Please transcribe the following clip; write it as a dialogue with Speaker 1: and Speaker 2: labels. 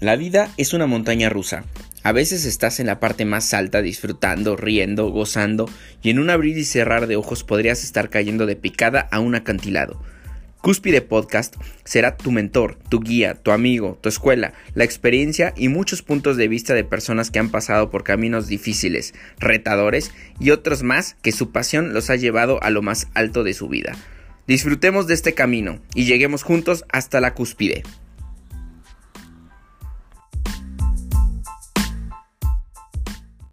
Speaker 1: La vida es una montaña rusa. A veces estás en la parte más alta disfrutando, riendo, gozando y en un abrir y cerrar de ojos podrías estar cayendo de picada a un acantilado. Cúspide Podcast será tu mentor, tu guía, tu amigo, tu escuela, la experiencia y muchos puntos de vista de personas que han pasado por caminos difíciles, retadores y otros más que su pasión los ha llevado a lo más alto de su vida. Disfrutemos de este camino y lleguemos juntos hasta la cúspide.